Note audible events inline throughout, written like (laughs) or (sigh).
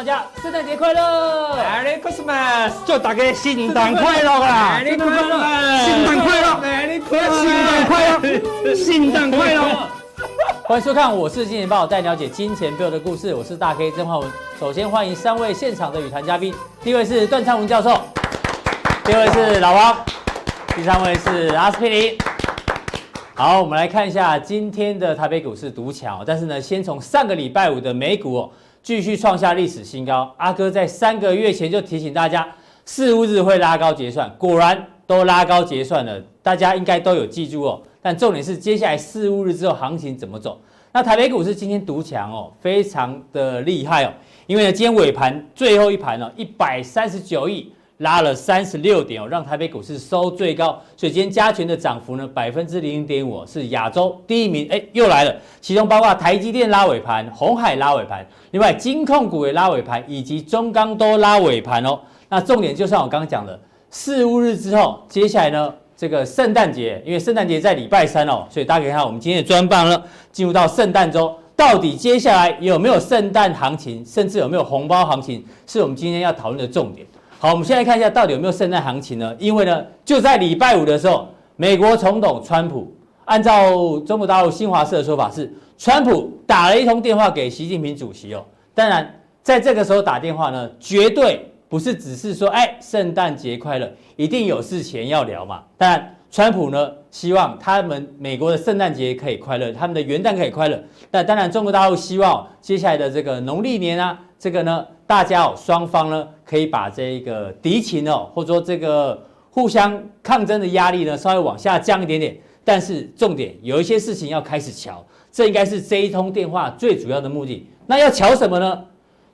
大家圣诞节快乐，Merry Christmas，祝大家圣诞快乐啊！圣诞快乐，圣诞快乐，Merry 圣诞快乐，(laughs) 圣诞快乐。欢迎收看，我是金钱豹，带你了解金钱背后的故事。我是大 K 曾焕文。首先欢迎三位现场的语谈嘉宾，第一位是段昌文教授，第二位是老王，第三位是阿司匹林。好，我们来看一下今天的台北股市独强，但是呢，先从上个礼拜五的美股哦，继续创下历史新高。阿哥在三个月前就提醒大家，四五日会拉高结算，果然都拉高结算了，大家应该都有记住哦。但重点是接下来四五日之后行情怎么走？那台北股市今天独强哦，非常的厉害哦，因为呢，今天尾盘最后一盘哦，一百三十九亿。拉了三十六点哦，让台北股市收最高，所以今天加权的涨幅呢，百分之零点五，是亚洲第一名。哎，又来了，其中包括台积电拉尾盘，鸿海拉尾盘，另外金控股也拉尾盘，以及中钢都拉尾盘哦。那重点就像我刚刚讲的，四五日之后，接下来呢，这个圣诞节，因为圣诞节在礼拜三哦，所以大家可以看我们今天的专访了，进入到圣诞周，到底接下来有没有圣诞行情，甚至有没有红包行情，是我们今天要讨论的重点。好，我们现在看一下到底有没有圣诞行情呢？因为呢，就在礼拜五的时候，美国总统川普按照中国大陆新华社的说法是，川普打了一通电话给习近平主席哦。当然，在这个时候打电话呢，绝对不是只是说，哎，圣诞节快乐，一定有事情要聊嘛。当然，川普呢希望他们美国的圣诞节可以快乐，他们的元旦可以快乐。但当然，中国大陆希望接下来的这个农历年啊，这个呢。大家哦，双方呢可以把这个敌情哦，或者说这个互相抗争的压力呢稍微往下降一点点。但是重点有一些事情要开始瞧，这应该是这一通电话最主要的目的。那要瞧什么呢？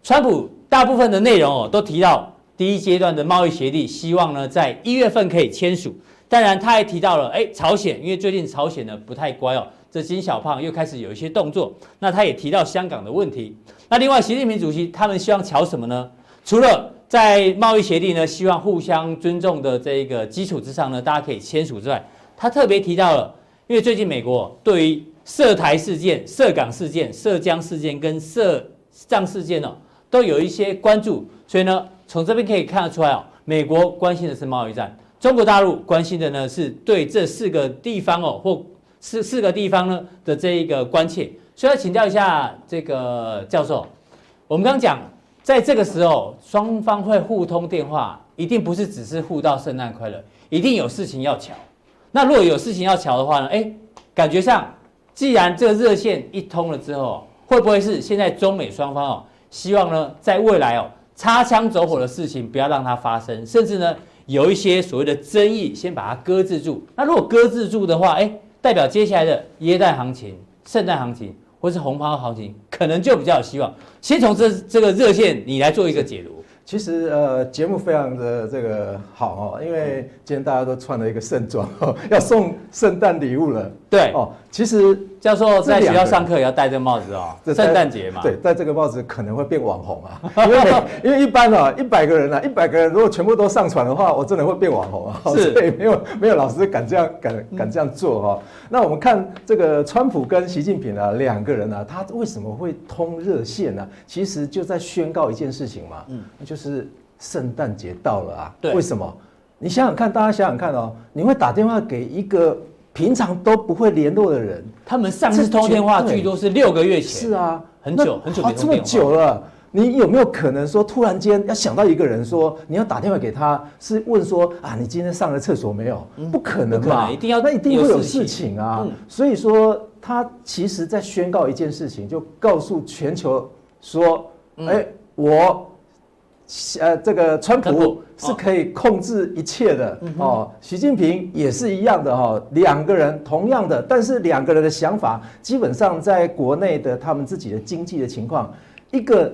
川普大部分的内容哦都提到第一阶段的贸易协议，希望呢在一月份可以签署。当然他还提到了哎朝鲜，因为最近朝鲜呢不太乖哦。这金小胖又开始有一些动作，那他也提到香港的问题。那另外，习近平主席他们希望瞧什么呢？除了在贸易协定呢，希望互相尊重的这个基础之上呢，大家可以签署之外，他特别提到了，因为最近美国对于涉台事件、涉港事件、涉疆事件跟涉藏事件呢，都有一些关注。所以呢，从这边可以看得出来哦，美国关心的是贸易战，中国大陆关心的呢是对这四个地方哦或。四四个地方呢的这一个关切，所以要请教一下这个教授，我们刚刚讲，在这个时候双方会互通电话，一定不是只是互道圣诞快乐，一定有事情要乔。那如果有事情要乔的话呢？哎，感觉上，既然这个热线一通了之后，会不会是现在中美双方哦，希望呢在未来哦擦枪走火的事情不要让它发生，甚至呢有一些所谓的争议先把它搁置住。那如果搁置住的话，哎。代表接下来的耶诞行情、圣诞行情或是红包行情，可能就比较有希望。先从这这个热线，你来做一个解读。其实呃，节目非常的这个好哦，因为今天大家都穿了一个盛装哦，(laughs) 要送圣诞礼物了。对哦，其实教授在学校上课也要戴这个帽子哦，圣诞节嘛。对，戴这个帽子可能会变网红啊，因为 (laughs) 因为一般啊，一百个人啊，一百个人如果全部都上传的话，我真的会变网红啊。是，(laughs) 所以没有没有老师敢这样敢敢这样做哈、哦。那我们看这个川普跟习近平啊两个人啊，他为什么会通热线呢、啊？其实就在宣告一件事情嘛，嗯，那就是圣诞节到了啊。对，为什么？你想想看，大家想想看哦，你会打电话给一个。平常都不会联络的人，他们上次通电话最多是六个月前。是啊，很久很久没通电话。这么久了，你有没有可能说突然间要想到一个人说你要打电话给他，是问说啊你今天上了厕所没有？不可能吧？一定要那一定会有事情啊。所以说他其实在宣告一件事情，就告诉全球说，哎我。呃，这个川普是可以控制一切的哦，习近平也是一样的哈，两个人同样的，但是两个人的想法基本上在国内的他们自己的经济的情况，一个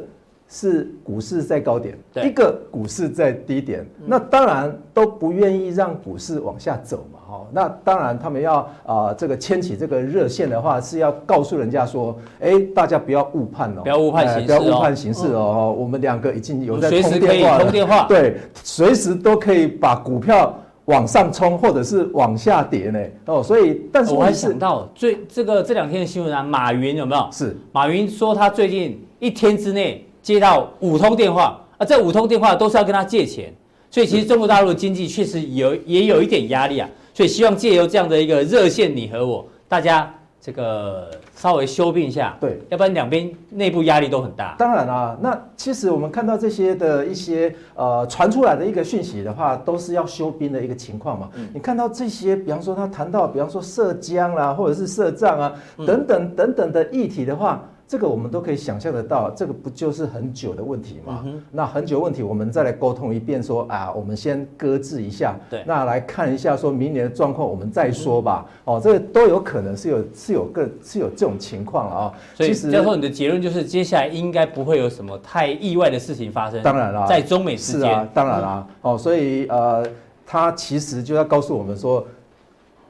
是股市在高点，一个股市在低点，那当然都不愿意让股市往下走嘛。哦，那当然，他们要啊、呃，这个牵起这个热线的话，是要告诉人家说，哎，大家不要误判哦，不要误判形势、哦，不要误判形势哦。我们两个已经有在通电话通电话，对，随时都可以把股票往上冲，或者是往下跌呢。哦，所以，但是我还想到最这个这两天的新闻啊，马云有没有？是，马云说他最近一天之内接到五通电话啊，这五通电话都是要跟他借钱，所以其实中国大陆的经济确实有也有一点压力啊，所以希望借由这样的一个热线你和我，大家这个稍微休兵一下，对，要不然两边内部压力都很大。当然啊，那其实我们看到这些的一些呃传出来的一个讯息的话，都是要休兵的一个情况嘛。嗯、你看到这些，比方说他谈到，比方说涉疆啦，或者是涉藏啊，等等等等的议题的话。这个我们都可以想象得到，这个不就是很久的问题吗？嗯、那很久问题，我们再来沟通一遍说，说啊，我们先搁置一下，对，那来看一下，说明年的状况，我们再说吧。嗯、哦，这个都有可能是有是有个是有这种情况啊、哦。所以，教授，你的结论就是，接下来应该不会有什么太意外的事情发生。当然啦，在中美之间，是啊，当然啦。嗯、哦，所以呃，他其实就要告诉我们说，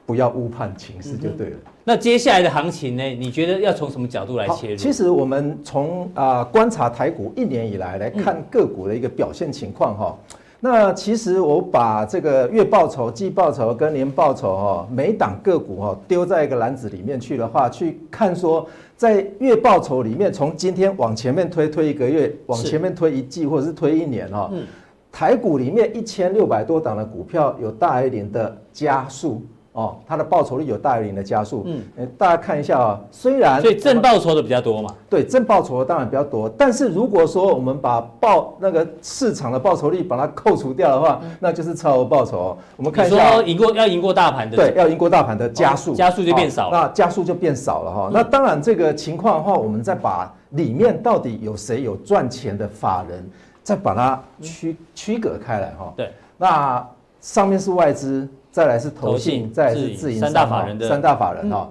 不要误判情势就对了。嗯那接下来的行情呢？你觉得要从什么角度来切入？其实我们从啊、呃、观察台股一年以来来看个股的一个表现情况哈。嗯、那其实我把这个月报酬、季报酬跟年报酬哈，每档个股哈丢在一个篮子里面去的话，去看说在月报酬里面，从今天往前面推推一个月，往前面推一季或者是推一年哈。嗯、台股里面一千六百多档的股票有大于零的家数。哦，它的报酬率有大于零的加速，嗯，大家看一下啊，虽然所以正报酬的比较多嘛，对，正报酬的当然比较多，但是如果说我们把报那个市场的报酬率把它扣除掉的话，嗯、那就是超额报酬。我们看一下，赢过要赢过大盘的，对，要赢过大盘的家数，家数、哦、就变少了，那加速就变少了哈。嗯、那当然这个情况的话，我们再把里面到底有谁有赚钱的法人，再把它区区隔开来哈。对，那上面是外资。再来是投信，再来是自营商，三大法人的三大法人哈，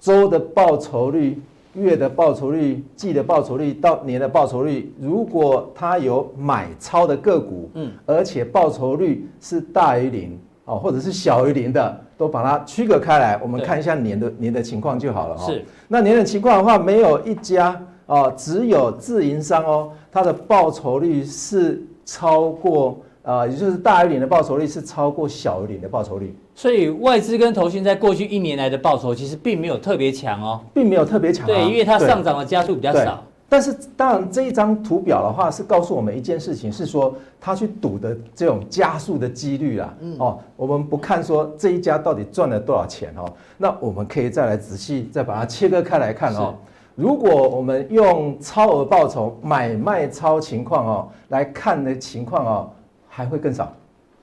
周的报酬率、月的报酬率、季的报酬率到年的报酬率，如果它有买超的个股，嗯，而且报酬率是大于零哦，或者是小于零的，都把它区隔开来，我们看一下年的年的情况就好了哈。是，那年的情况的话，没有一家哦，只有自营商哦，它的报酬率是超过。啊，也就是大于零的报酬率是超过小于零的报酬率，所以外资跟投信在过去一年来的报酬其实并没有特别强哦，并没有特别强，对，因为它上涨的加速比较少。但是当然这一张图表的话是告诉我们一件事情，是说它去赌的这种加速的几率啊，哦，我们不看说这一家到底赚了多少钱哦，那我们可以再来仔细再把它切割开来看哦。如果我们用超额报酬买卖超情况哦来看的情况哦。还会更少，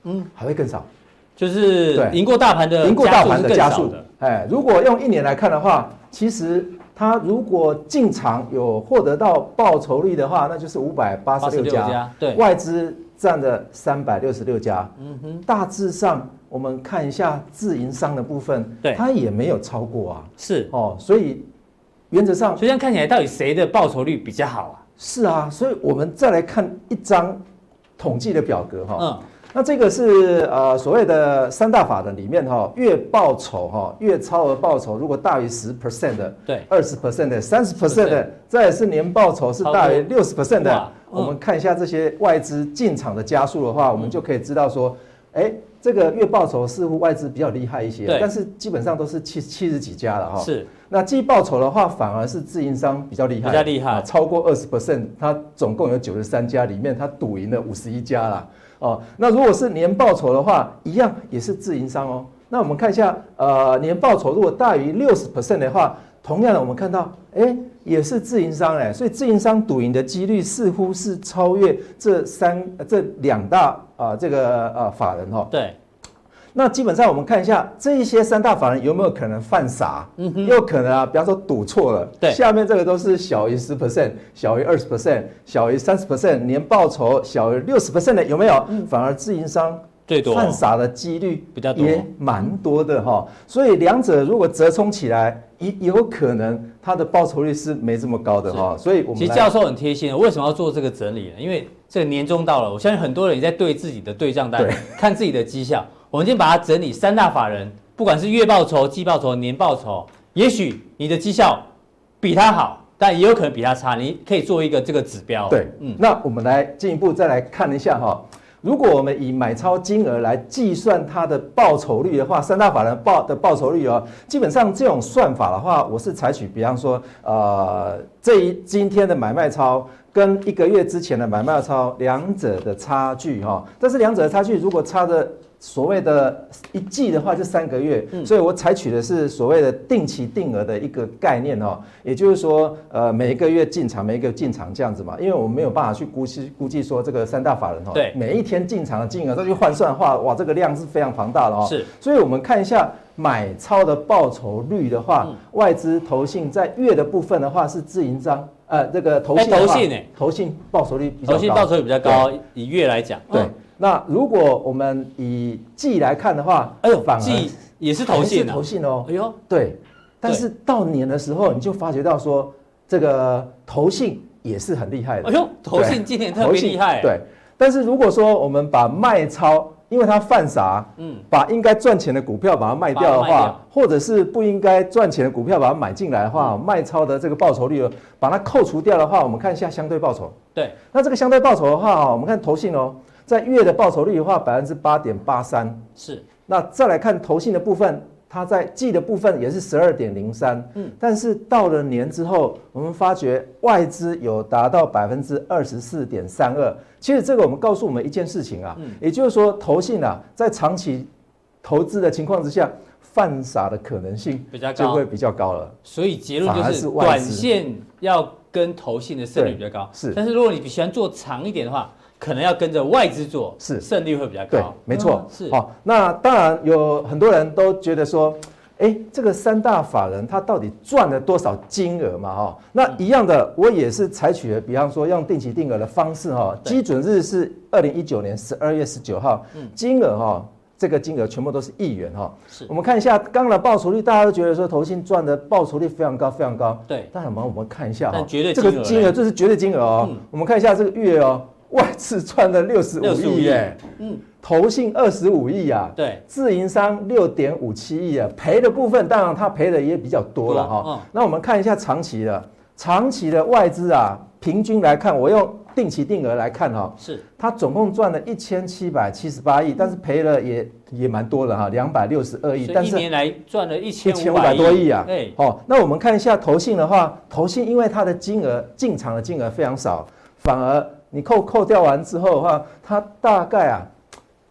嗯，还会更少，就是赢过大盘的赢过大盘的加速。的，哎，如果用一年来看的话，其实它如果进场有获得到报酬率的话，那就是五百八十六家，对，外资占了三百六十六家，嗯哼，大致上我们看一下自营商的部分，对，它也没有超过啊，是。哦，所以原则上，所以这样看起来到底谁的报酬率比较好啊？是啊，所以我们再来看一张。统计的表格哈，嗯，那这个是呃所谓的三大法的里面哈，月报酬哈，月超额报酬如果大于十 percent 的，对，二十 percent 的，三十 percent 的，再来是年报酬是大于六十 percent 的，我们看一下这些外资进场的加速的话，我们就可以知道说，哎，这个月报酬似乎外资比较厉害一些，但是基本上都是七七十几家了哈，是。那季报酬的话，反而是自营商比较厉害，比较厉害，超过二十 percent，它总共有九十三家，里面它赌赢了五十一家啦。哦，那如果是年报酬的话，一样也是自营商哦。那我们看一下，呃，年报酬如果大于六十 percent 的话，同样的我们看到，哎，也是自营商哎，所以自营商赌赢的几率似乎是超越这三这两大啊、呃、这个呃法人哈、哦。对。那基本上我们看一下这一些三大法人有没有可能犯傻？嗯哼，有可能啊，比方说赌错了。对，下面这个都是小于十 percent、小于二十 percent、小于三十 percent，年报酬小于六十 percent 的有没有？嗯，反而自营商最多犯傻的几率比较多，也蛮多的哈。所以两者如果折冲起来，也有可能它的报酬率是没这么高的哈。所以我们其实教授很贴心，为什么要做这个整理呢？因为这个年终到了，我相信很多人也在对自己的对账单，看自己的绩效。我们先把它整理，三大法人，不管是月报酬、季报酬、年报酬，也许你的绩效比他好，但也有可能比他差，你可以做一个这个指标。对，嗯，那我们来进一步再来看一下哈，如果我们以买超金额来计算它的报酬率的话，三大法人报的报酬率哦，基本上这种算法的话，我是采取比方说呃。这一今天的买卖超跟一个月之前的买卖超两者的差距哈，但是两者的差距如果差的。所谓的一季的话就三个月，所以我采取的是所谓的定期定额的一个概念哦，也就是说，呃，每一个月进场，每一个进场这样子嘛，因为我们没有办法去估计估计说这个三大法人哦，对，每一天进场的金额再去换算的话，哇，这个量是非常庞大的哦。是，所以我们看一下买超的报酬率的话，外资投信在月的部分的话是自营商，呃，这个投信投信诶，投信报酬率比较高，投信报酬率比较高，以月来讲，对。那如果我们以季来看的话，哎呦，季也是投信，投信哦，哎呦，对，但是到年的时候，你就发觉到说，这个投信也是很厉害的，哎呦，投信今年特别厉害，对。但是如果说我们把卖超，因为它犯傻，嗯，把应该赚钱的股票把它卖掉的话，或者是不应该赚钱的股票把它买进来的话，卖超的这个报酬率把它扣除掉的话，我们看一下相对报酬，对。那这个相对报酬的话，我们看投信哦。在月的报酬率的话，百分之八点八三是。那再来看投信的部分，它在季的部分也是十二点零三。嗯，但是到了年之后，我们发觉外资有达到百分之二十四点三二。其实这个我们告诉我们一件事情啊，嗯，也就是说投信啊，在长期投资的情况之下，犯傻的可能性比较高，就会比较高了。所以结论就是，短线要跟投信的胜率比较高。是，但是如果你喜欢做长一点的话。可能要跟着外资做，是胜率会比较高。对，没错，是。好，那当然有很多人都觉得说，哎，这个三大法人他到底赚了多少金额嘛？哈，那一样的，我也是采取了，比方说用定期定额的方式，哈，基准日是二零一九年十二月十九号，嗯金额哈，这个金额全部都是亿元哈。是。我们看一下刚刚的报酬率，大家都觉得说投信赚的报酬率非常高，非常高。对。但我们我们看一下哈，绝对这个金额这是绝对金额哦。我们看一下这个月哦。外资赚了六十五亿。耶，嗯，投信二十五亿啊，对，自营商六点五七亿啊，赔的部分当然他赔的也比较多了哈。嗯，那我们看一下长期的，长期的外资啊，平均来看，我用定期定额来看哈，是，它总共赚了一千七百七十八亿，但是赔了也也蛮多的哈，两百六十二亿，但是一年来赚了一千五百多亿啊，对，哦，那我们看一下投信的话，投信因为它的金额进场的金额非常少，反而。你扣扣掉完之后的话，它大概啊，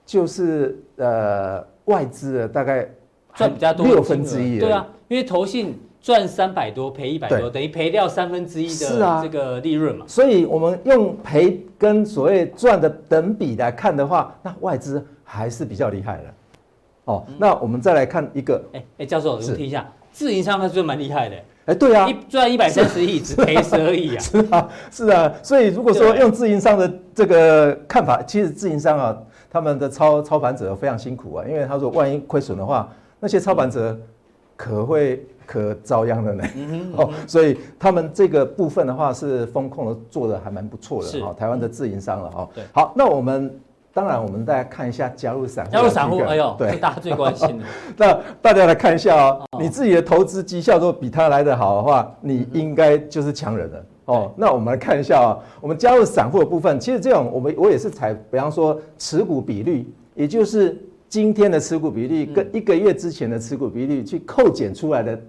就是呃外资的大概赚比较多六分之一。对啊，因为投信赚三百多赔一百多，等于赔掉三分之一的这个利润嘛。所以我们用赔跟所谓赚的等比来看的话，那外资还是比较厉害的。哦，那我们再来看一个，哎哎，教授，我们听一下，自营商还是蛮厉害的。哎，对啊，一赚一百三十亿，只赔十二亿啊！(laughs) 是啊，是啊，所以如果说用自营商的这个看法，其实自营商啊，他们的操操盘者非常辛苦啊，因为他说万一亏损的话，那些操盘者可会可遭殃的呢。(laughs) 哦，所以他们这个部分的话是风控的做的还蛮不错的哈，台湾的自营商了哈。对，好，那我们。当然，我们大家看一下加入散户。加入散户，哎呦，对，大家最关心的。(laughs) 那大家来看一下哦，你自己的投资绩效如果比他来得好的话，你应该就是强人了哦。那我们来看一下啊，我们加入散户的部分，其实这种我们我也是采，比方说持股比率，也就是今天的持股比率跟一个月之前的持股比率去扣减出来的。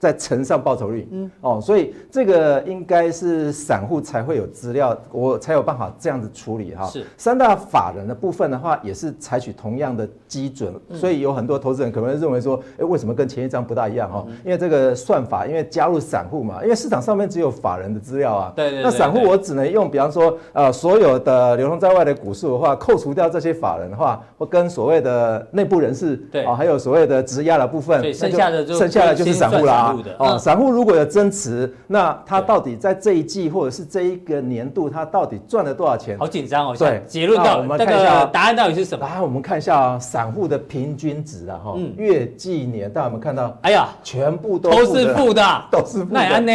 再乘上报酬率，嗯，哦，所以这个应该是散户才会有资料，我才有办法这样子处理哈。是三大法人的部分的话，也是采取同样的基准，所以有很多投资人可能会认为说，哎，为什么跟前一张不大一样哈？因为这个算法，因为加入散户嘛，因为市场上面只有法人的资料啊。对对。那散户我只能用，比方说，呃，所有的流通在外的股数的话，扣除掉这些法人的话，或跟所谓的内部人士，对啊，还有所谓的质押的部分，剩下的就剩下的就是散户啦。哦，散户如果有增持，那他到底在这一季或者是这一个年度，他到底赚了多少钱？好紧张哦！对，结论到我们看一下答案到底是什么？答案我们看一下啊，散户的平均值啊，哈，月、季、年，大家有没有看到？哎呀，全部都都是负的，(laughs) 都是负的。那安呢？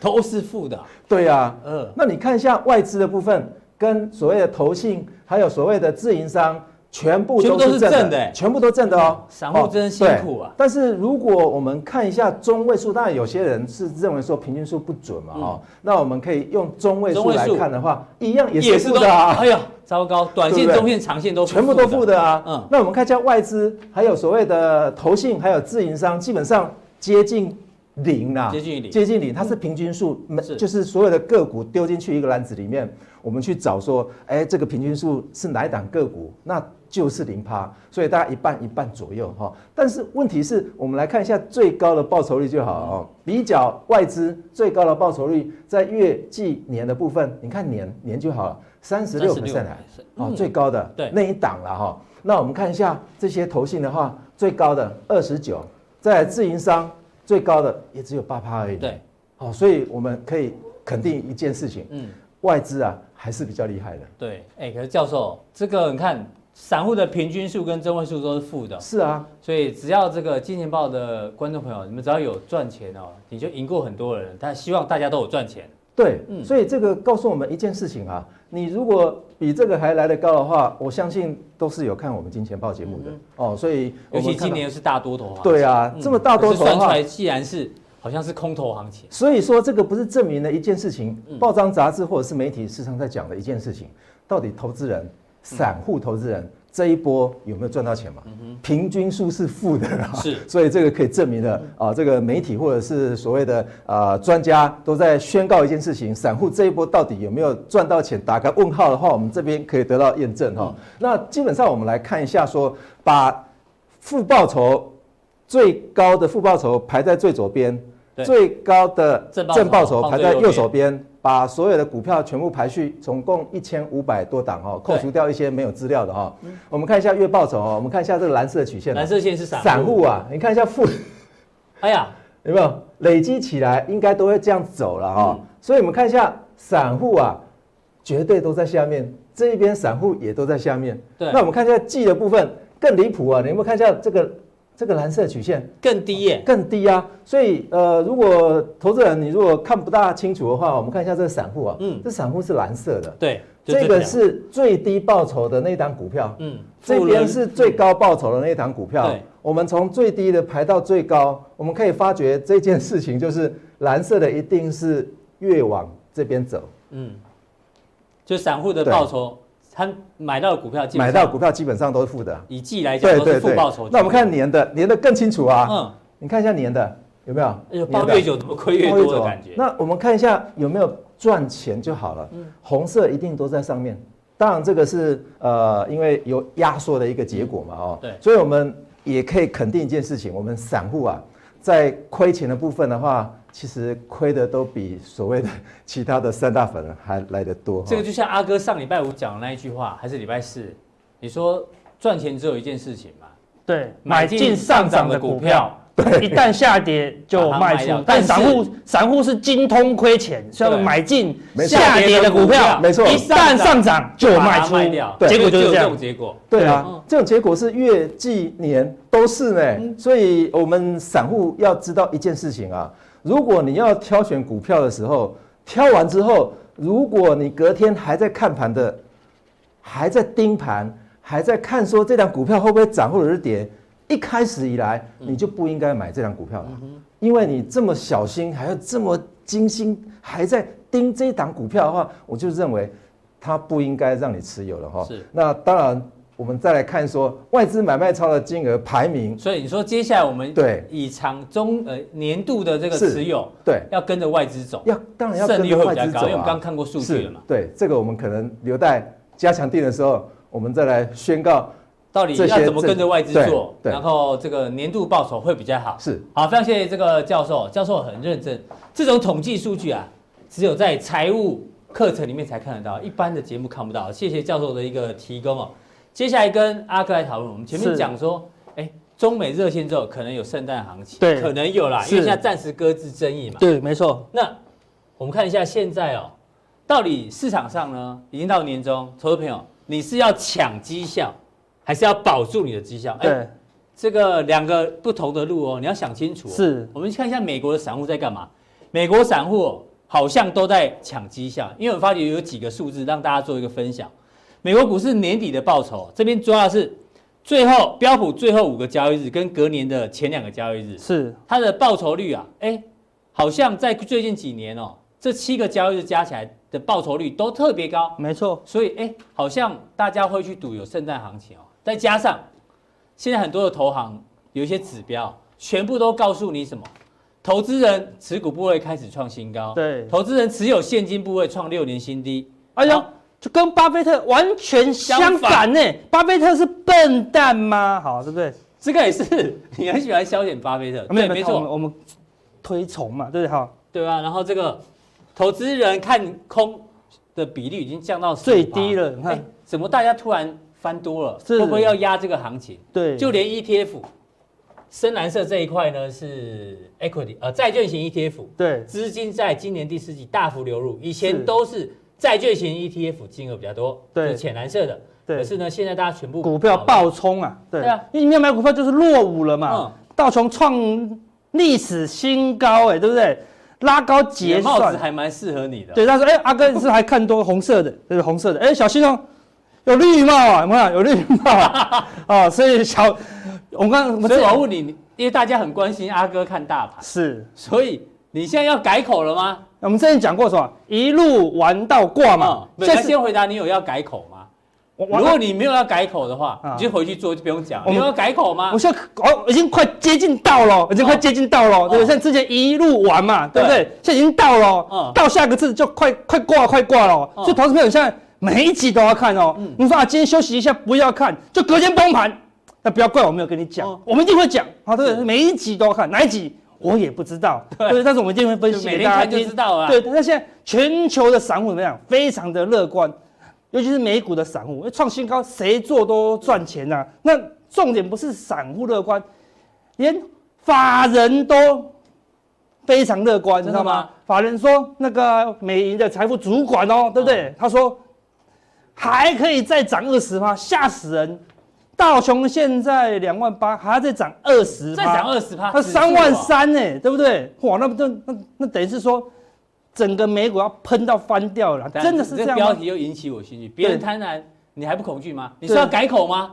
都是负的。对呀，嗯。那你看一下外资的部分，跟所谓的投信，还有所谓的自营商。全部都是正的，全部都正的哦。散户真辛苦啊！但是如果我们看一下中位数，当然有些人是认为说平均数不准嘛，哈。那我们可以用中位数来看的话，一样也是负的啊。哎呀，糟糕，(laughs) 短线、中线、长线都全部都负的啊。嗯。那我们看一下外资，还有所谓的投信，还有自营商，基本上接近零啦，接近零，接近零，它是平均数，没就是所有的个股丢进去一个篮子里面，我们去找说，哎，这个平均数是哪一档个股，那就是零趴，所以大家一半一半左右哈。但是问题是我们来看一下最高的报酬率就好哦，比较外资最高的报酬率在月季年的部分，你看年年就好了，三十六 percent 来，哦，最高的那一档了哈。那我们看一下这些投信的话，最高的二十九，在自营商最高的也只有八趴而已。对，好，所以我们可以肯定一件事情，嗯，外资啊还是比较厉害的。对，哎，可是教授，这个你看，散户的平均数跟中位数都是负的。是啊，所以只要这个金钱豹的观众朋友，你们只要有赚钱哦，你就赢过很多人。但希望大家都有赚钱。对，嗯，所以这个告诉我们一件事情啊，你如果比这个还来得高的话，我相信都是有看我们金钱豹节目的、嗯、哦。所以尤其今年又是大多头行情，对啊，嗯、这么大多头算出来，既然是好像是空头行情，所以说这个不是证明了一件事情，报章杂志或者是媒体时常在讲的一件事情，到底投资人、散户投资人。这一波有没有赚到钱嘛？平均数是负的，是，(laughs) 所以这个可以证明了啊，这个媒体或者是所谓的啊专家都在宣告一件事情：散户这一波到底有没有赚到钱？打个问号的话，我们这边可以得到验证哈。那基本上我们来看一下，说把负报酬最高的负报酬排在最左边，最高的正报酬排在右手边。把所有的股票全部排序，总共一千五百多档哦，扣除掉一些没有资料的哈。我们看一下月报酬哦，我们看一下这个蓝色曲线。蓝色线是散散户啊，你看一下负，哎呀，有没有累积起来应该都会这样走了哈。所以我们看一下散户啊，绝对都在下面，这一边散户也都在下面。对，那我们看一下季的部分更离谱啊，你有没有看一下这个？这个蓝色曲线更低耶，更低啊！所以呃，如果投资人你如果看不大清楚的话，我们看一下这个散户啊，嗯，这散户是蓝色的，对，这个是最低报酬的那档股票，嗯，这边是最高报酬的那档股票，对，我们从最低的排到最高，我们可以发觉这件事情就是蓝色的一定是越往这边走，嗯，就散户的报酬。他买到的股票，买到股票基本上都是负的。以季来讲，都是负报酬。那我们看年的，年的更清楚啊。嗯，你看一下年的有没有？哎呦，抱越久怎么亏越多的感觉。那我们看一下有没有赚钱就好了。嗯，红色一定都在上面。当然这个是呃，因为有压缩的一个结果嘛，哦。对。所以我们也可以肯定一件事情，我们散户啊，在亏钱的部分的话。其实亏的都比所谓的其他的三大粉还来得多。这个就像阿哥上礼拜五讲的那一句话，还是礼拜四，你说赚钱只有一件事情嘛？对，买进上涨的股票，对，一旦下跌就卖出。但散户散户是精通亏钱，所以买进下跌的股票，没错，一旦上涨就卖出，结果就是这样结果。对啊，这种结果是月、季、年都是呢。所以我们散户要知道一件事情啊。如果你要挑选股票的时候，挑完之后，如果你隔天还在看盘的，还在盯盘，还在看说这档股票会不会涨或者是跌，一开始以来你就不应该买这档股票了，因为你这么小心，还要这么精心，还在盯这档股票的话，我就认为它不应该让你持有了哈。是，那当然。我们再来看说外资买卖超的金额排名，所以你说接下来我们对以长中呃年度的这个持有，对，要跟着外资走，要当然要跟着外资走，因为我们刚看过数据了嘛。对，这个我们可能留待加强定的时候，我们再来宣告到底要怎么跟着外资做，然后这个年度报酬会比较好。是，好，非常谢谢这个教授，教授很认真。这种统计数据啊，只有在财务课程里面才看得到，一般的节目看不到。谢谢教授的一个提供哦。接下来跟阿哥来讨论，我们前面讲说，哎，中美热线之后可能有圣诞行情，对，可能有啦，因为现在暂时搁置争议嘛。对，没错。那我们看一下现在哦，到底市场上呢，已经到年终，投资朋友，你是要抢绩效，还是要保住你的绩效？对，这个两个不同的路哦，你要想清楚。是，我们看一下美国的散户在干嘛？美国散户好像都在抢绩效，因为我发觉有几个数字让大家做一个分享。美国股市年底的报酬，这边主要是最后标普最后五个交易日跟隔年的前两个交易日，是它的报酬率啊，哎，好像在最近几年哦，这七个交易日加起来的报酬率都特别高，没错。所以哎，好像大家会去赌有圣诞行情哦。再加上现在很多的投行有一些指标，全部都告诉你什么？投资人持股部位开始创新高，对，投资人持有现金部位创六年新低。哎呦，就跟巴菲特完全相反呢。巴菲特是笨蛋吗？好，对不对？这个也是 (laughs) 你很喜欢消遣巴菲特，没错，我们推崇嘛，对不对？好，对吧？然后这个投资人看空的比例已经降到最低了，你看，怎么大家突然翻多了？会不会要压这个行情？对，就连 ETF。深蓝色这一块呢是 equity，呃，债券型 ETF，对，资金在今年第四季大幅流入，以前都是债券型 ETF 金额比较多，对，浅蓝色的，对，可是呢，现在大家全部股票暴冲啊，对，啊，因为你没有买股票就是落伍了嘛，嗯、道琼创历史新高，哎，对不对？拉高结算，帽子还蛮适合你的，对，他说，哎，阿哥你是还看多红色的，(laughs) 对，红色的，哎，小心哦，有绿帽啊，有没有？有绿帽啊，(laughs) 哦，所以小。我刚，所以我要问你，因为大家很关心阿哥看大盘，是，所以你现在要改口了吗？我们之前讲过什么？一路玩到挂嘛。现在先回答你有要改口吗？如果你没有要改口的话，你就回去做，就不用讲。你有要改口吗？我现在哦，已经快接近到了，已经快接近到了，对不对？像之前一路玩嘛，对不对？现在已经到了，到下个字就快快挂快挂了。所以投资朋友现在每一集都要看哦。你说啊，今天休息一下，不要看，就隔天崩盘。那不要怪我没有跟你讲，哦、我们一定会讲啊！对，每一集都要看，哪一集我也不知道，对，对，但是我们一定会分析给大家听，就知道啊。对，那现在全球的散户怎么样？非常的乐观，尤其是美股的散户，创新高，谁做都赚钱呐、啊。那重点不是散户乐观，连法人都非常乐观，知道吗？法人说那个美银的财富主管哦，对不对？哦、他说还可以再涨二十吗？吓死人！道琼现在两万八，还要再涨二十，再涨二十趴，它三万三呢，对不对？哇，那不那那那等于是说，整个美股要喷到翻掉了，真的是这样。标题又引起我兴趣，别人贪婪，你还不恐惧吗？你是要改口吗？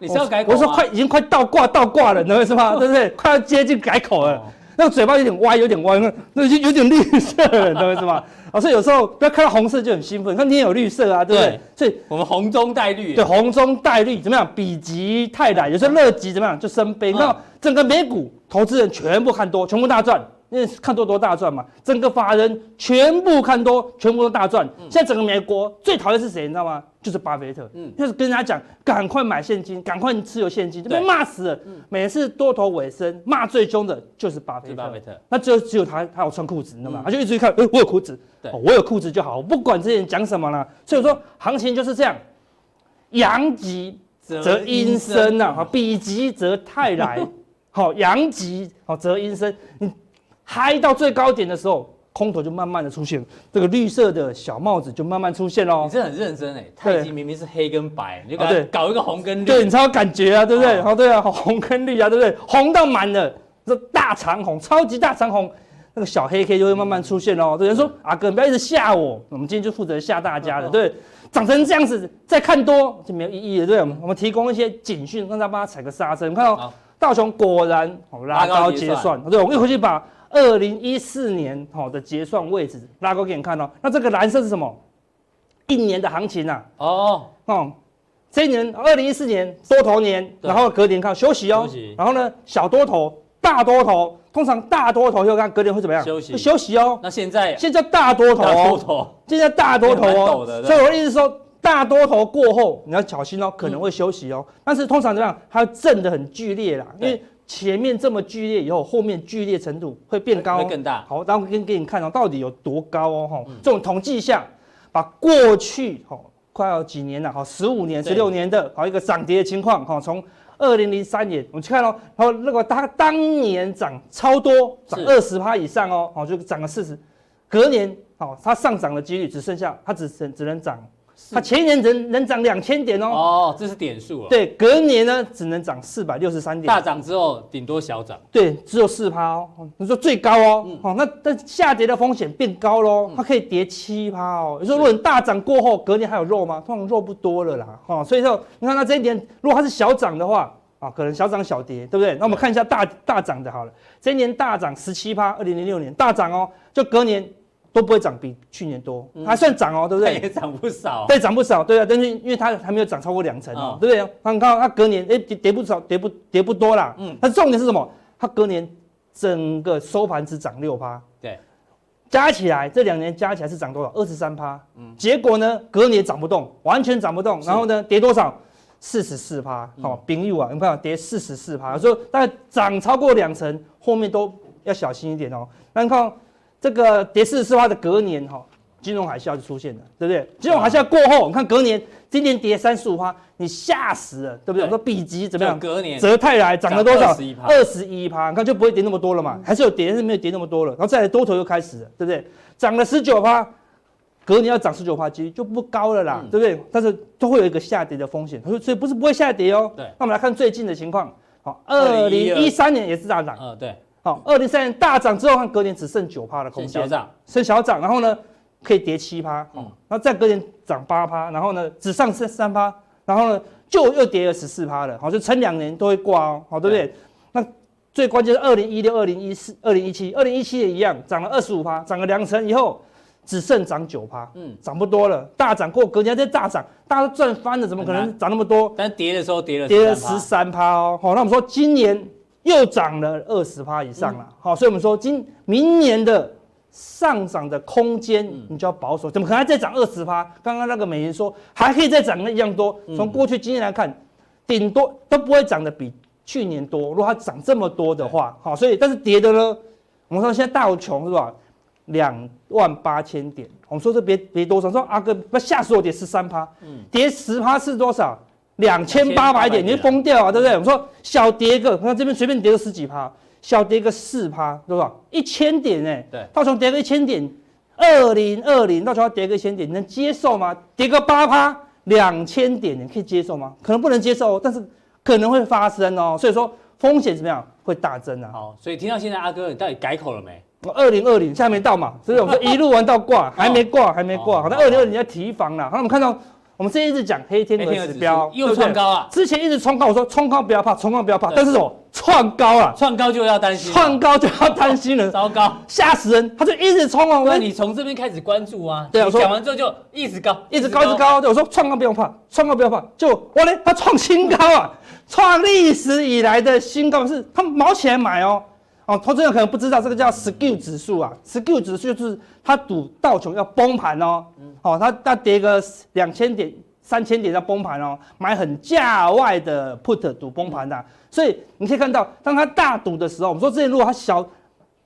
你是要改口？我说快，已经快倒挂倒挂了，你懂我意思吗？(laughs) 对不对？快要接近改口了，那个嘴巴有点歪，有点歪，那那就有点绿色 (laughs) 懂我意思吗？啊，所以有时候不要看到红色就很兴奋，看天有绿色啊，对不对？所以我们红中带绿，对，红中带绿怎么样？比极泰来，有时候乐极怎么样？就生悲。你看整个美股投资人全部看多，全部大赚。因为看多多大赚嘛，整个法人全部看多，全部都大赚。现在整个美国最讨厌是谁？你知道吗？就是巴菲特。嗯，就是跟人家讲，赶快买现金，赶快持有现金，就被骂死了。每次多头尾声，骂最凶的就是巴菲特。巴菲特，那只有只有他，他有穿裤子，你知道吗？他就一直看，哎，我有裤子，对，我有裤子就好，我不管这些人讲什么了。所以说，行情就是这样，阳极则阴生呐，哈，否极则泰来，(laughs) 好，阳极好则阴生，你。嗨到最高点的时候，空头就慢慢的出现，这个绿色的小帽子就慢慢出现喽。你是很认真哎，太极明明是黑跟白，你就搞搞一个红跟绿，对，你才有感觉啊，对不对？好，对啊，红跟绿啊，对不对？红到满了，这大长红，超级大长红，那个小黑 K 就会慢慢出现喽。有人说阿哥，你不要一直吓我，我们今天就负责吓大家的，对，长成这样子再看多就没有意义了，对。我们提供一些警讯，让大家帮他踩个刹车。你看到道琼果然拉高结算，对，我一回去把。二零一四年好的结算位置拉高给你看哦，那这个蓝色是什么？一年的行情呐。哦哦，这一年二零一四年多头年，然后隔年看休息哦，然后呢小多头、大多头，通常大多头又看隔年会怎么样？休息休息哦。那现在现在大多头哦，现在大多头哦，所以我的意思说大多头过后你要小心哦，可能会休息哦。但是通常怎么样？它震得很剧烈啦，因为。前面这么剧烈，以后后面剧烈程度会变高，会更大。好，然后给给你看哦，到底有多高哦？哈，这种统计下，把过去哈快要几年了，哈，十五年、十六年的好一个涨跌的情况，哈，从二零零三年我们去看哦，然后那个它当年涨超多，涨二十趴以上哦，好就涨了四十，隔年好它上涨的几率只剩下它只剩只能涨。它前一年能能涨两千点哦，哦，这是点数哦。对，隔年呢只能涨四百六十三点。大涨之后顶多小涨。对，只有四趴哦。你说最高哦，好，那但下跌的风险变高喽，它可以跌七趴哦。你说如果你大涨过后，隔年还有肉吗？通常肉不多了啦，哈。所以说，你看它这一点，如果它是小涨的话，啊，可能小涨小跌，对不对？那我们看一下大大涨的好了，这一年大涨十七趴，二零零六年大涨哦，就隔年。都不会涨比去年多，还算涨哦，对不对？(laughs) 也涨不少，对，涨不少，对啊。但是因为它还没有涨超过两成哦，对不对？它你看它隔年哎跌跌不少，跌不跌不多啦。嗯，它重点是什么？它隔年整个收盘只涨六趴，对，加起来这两年加起来是涨多少？二十三趴。嗯，结果呢，隔年涨不动，完全涨不动，然后呢，跌多少？四十四趴。好，丙玉啊，你看跌四十四趴，所以大概涨超过两成，后面都要小心一点哦。那你看这个跌四十四趴的隔年哈。金融海啸就出现了，对不对？金融海啸过后，你看隔年今年跌三十五趴，你吓死了，对不对？我说比级怎么样？隔年泽泰来涨了多少？二十一趴，你看就不会跌那么多了嘛？还是有跌，但是没有跌那么多了。然后再来多头又开始了，对不对？涨了十九趴，隔年要涨十九趴，几率就不高了啦，对不对？但是都会有一个下跌的风险，所以不是不会下跌哦。对。那我们来看最近的情况，好，二零一三年也是大涨，嗯，对。好，二零三年大涨之后，看隔年只剩九趴的空间，小涨，剩小涨，然后呢？可以跌七趴，嗯，然后再隔年涨八趴，然后呢，只上升三趴，然后呢，就又跌了十四趴了，好，就撑两年都会挂哦，好，对不对？对那最关键是二零一六、二零一四、二零一七、二零一七也一样，涨了二十五趴，涨了两成以后，只剩涨九趴，嗯，涨不多了，大涨过，隔年再大涨，大家都赚翻了，怎么可能涨那么多？但跌的时候跌了跌了十三趴哦，好，那我们说今年又涨了二十趴以上了，好，所以我们说今明年的。上涨的空间，你就要保守，怎么可能还再涨二十趴？刚刚那个美银说还可以再涨那一样多，从过去经验来看，顶多都不会涨得比去年多。如果它涨这么多的话，好，所以但是跌的呢，我们说现在道穷是吧？两万八千点，我们说这别别多少，说阿哥不吓死我，跌十三趴，跌十趴是多少？两千八百点，你会疯掉啊，对不对？我们说小跌个，那这边随便跌个十几趴。小跌个四趴，多少？一千点哎，对，道琼跌个一千点，二零二零道琼要跌个一千点，你能接受吗？跌个八趴，两千点，你可以接受吗？可能不能接受，但是可能会发生哦。所以说风险怎么样？会大增啊。好，所以听到现在阿哥，你到底改口了没？我二零二零现在没到嘛，所以我们说一路玩到挂，还没挂，还没挂。好，那二零二零要提防了。好，我们看到。我们这一直讲黑天鹅指标又创高啊！之前一直冲高，我说冲高不要怕，冲高不要怕。但是我创高啊，创高就要担心，创高就要担心了，(laughs) 糟糕，吓死人！他就一直冲啊！那你从这边开始关注啊？对啊，讲完之后就一直高，一直高，一直高。对，我说创高不用怕，创高不要怕。就我嘞，他创新高啊，创历史以来的新高，是他毛起来买哦。哦，投资人可能不知道这个叫 Skew 指数啊，Skew 指数就是他赌道琼要崩盘哦。嗯，好，他他跌个两千点、三千点要崩盘哦，买很价外的 Put 赌崩盘的、啊。所以你可以看到，当他大赌的时候，我们说之前如果他小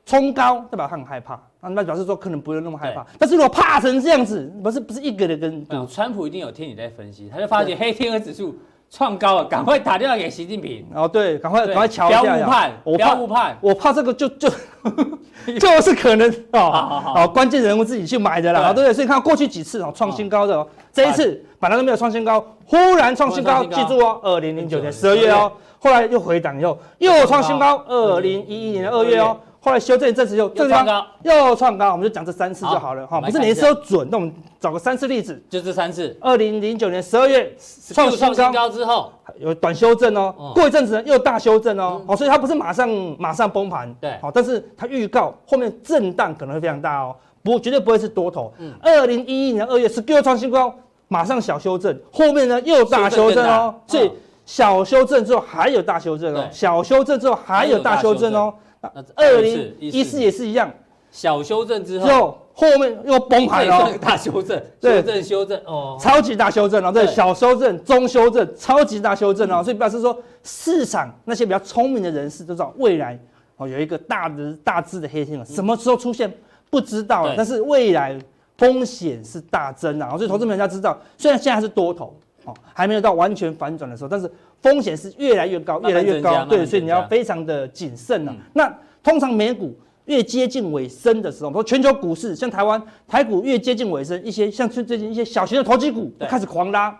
冲高，代表他很害怕，那表示说可能不用那么害怕。但是如果怕成这样子，不是不是一个人跟赌，川普一定有听你在分析，他就发觉黑天鹅指数。创高了，赶快打电话给习近平。哦，对，赶快赶快瞧一下。不要误判，我怕误判，我怕这个就就 (laughs) 就是可能哦，好好好，关键人物自己去买的啦，对不对？所以看过去几次哦，创新高的哦，这一次本来都没有创新高，忽然创新高，记住哦，二零零九年十二月哦，后来又回档以后又创新高，二零一一年的二月哦。后来修正一阵子又又创高，又创高，我们就讲这三次就好了哈，不是每次都准，那我们找个三次例子，就这三次。二零零九年十二月创创新高之后，有短修正哦，过一阵子又大修正哦，哦，所以它不是马上马上崩盘，对，好，但是它预告后面震荡可能会非常大哦，不，绝对不会是多头。二零一一年二月是又创新高，马上小修正，后面呢又大修正哦，所以小修正之后还有大修正哦，小修正之后还有大修正哦。二零一四也是一样，小修正之后，后后面又崩盘了，(laughs) 大修正，修正修正哦，超级大修正哦，对，小修正、中修正、超级大修正哦，所以表示说市场那些比较聪明的人士都知道未来哦有一个大的大致的黑天鹅，什么时候出现不知道了，但是未来风险是大增啊，所以投资人家知道，虽然现在还是多头哦，还没有到完全反转的时候，但是。风险是越来越高，越来越高，对，所以你要非常的谨慎啊。那通常美股越接近尾声的时候，说全球股市像台湾台股越接近尾声，一些像最最近一些小型的投机股开始狂拉。